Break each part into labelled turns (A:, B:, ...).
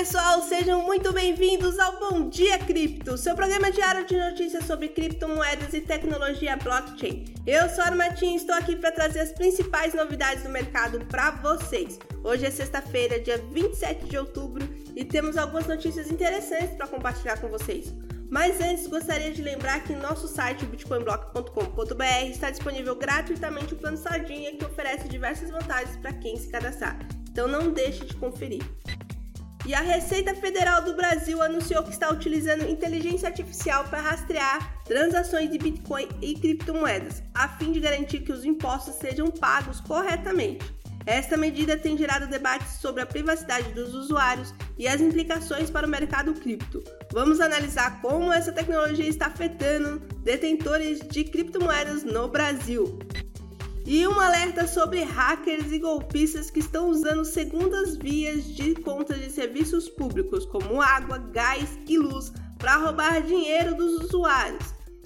A: pessoal, sejam muito bem-vindos ao Bom Dia Cripto, seu programa diário de notícias sobre criptomoedas e tecnologia blockchain. Eu sou a Armatinha e estou aqui para trazer as principais novidades do mercado para vocês. Hoje é sexta-feira, dia 27 de outubro, e temos algumas notícias interessantes para compartilhar com vocês. Mas antes, gostaria de lembrar que nosso site, bitcoinblock.com.br, está disponível gratuitamente o plano Sardinha, que oferece diversas vantagens para quem se cadastrar. Então não deixe de conferir. E a Receita Federal do Brasil anunciou que está utilizando inteligência artificial para rastrear transações de Bitcoin e criptomoedas, a fim de garantir que os impostos sejam pagos corretamente. Esta medida tem gerado debates sobre a privacidade dos usuários e as implicações para o mercado cripto. Vamos analisar como essa tecnologia está afetando detentores de criptomoedas no Brasil. E um alerta sobre hackers e golpistas que estão usando segundas vias de contas de serviços públicos, como água, gás e luz, para roubar dinheiro dos usuários.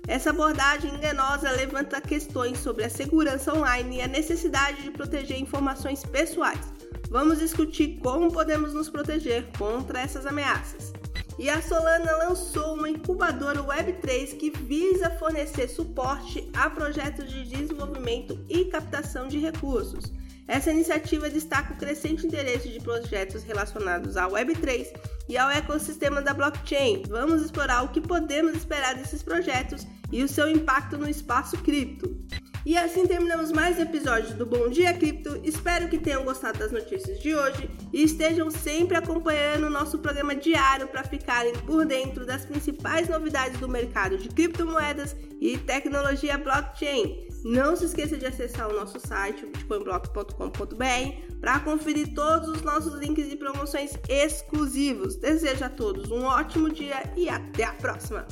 A: Essa abordagem enganosa levanta questões sobre a segurança online e a necessidade de proteger informações pessoais. Vamos discutir como podemos nos proteger contra essas ameaças. E a Solana lançou uma incubadora Web3 que visa fornecer suporte a projetos de desenvolvimento e captação de recursos. Essa iniciativa destaca o crescente interesse de projetos relacionados à Web3 e ao ecossistema da blockchain. Vamos explorar o que podemos esperar desses projetos e o seu impacto no espaço cripto. E assim terminamos mais episódios do Bom Dia Cripto. Espero que tenham gostado das notícias de hoje e estejam sempre acompanhando o nosso programa diário para ficarem por dentro das principais novidades do mercado de criptomoedas e tecnologia blockchain. Não se esqueça de acessar o nosso site, bitcoinblock.com.br, para conferir todos os nossos links e promoções exclusivos. Desejo a todos um ótimo dia e até a próxima!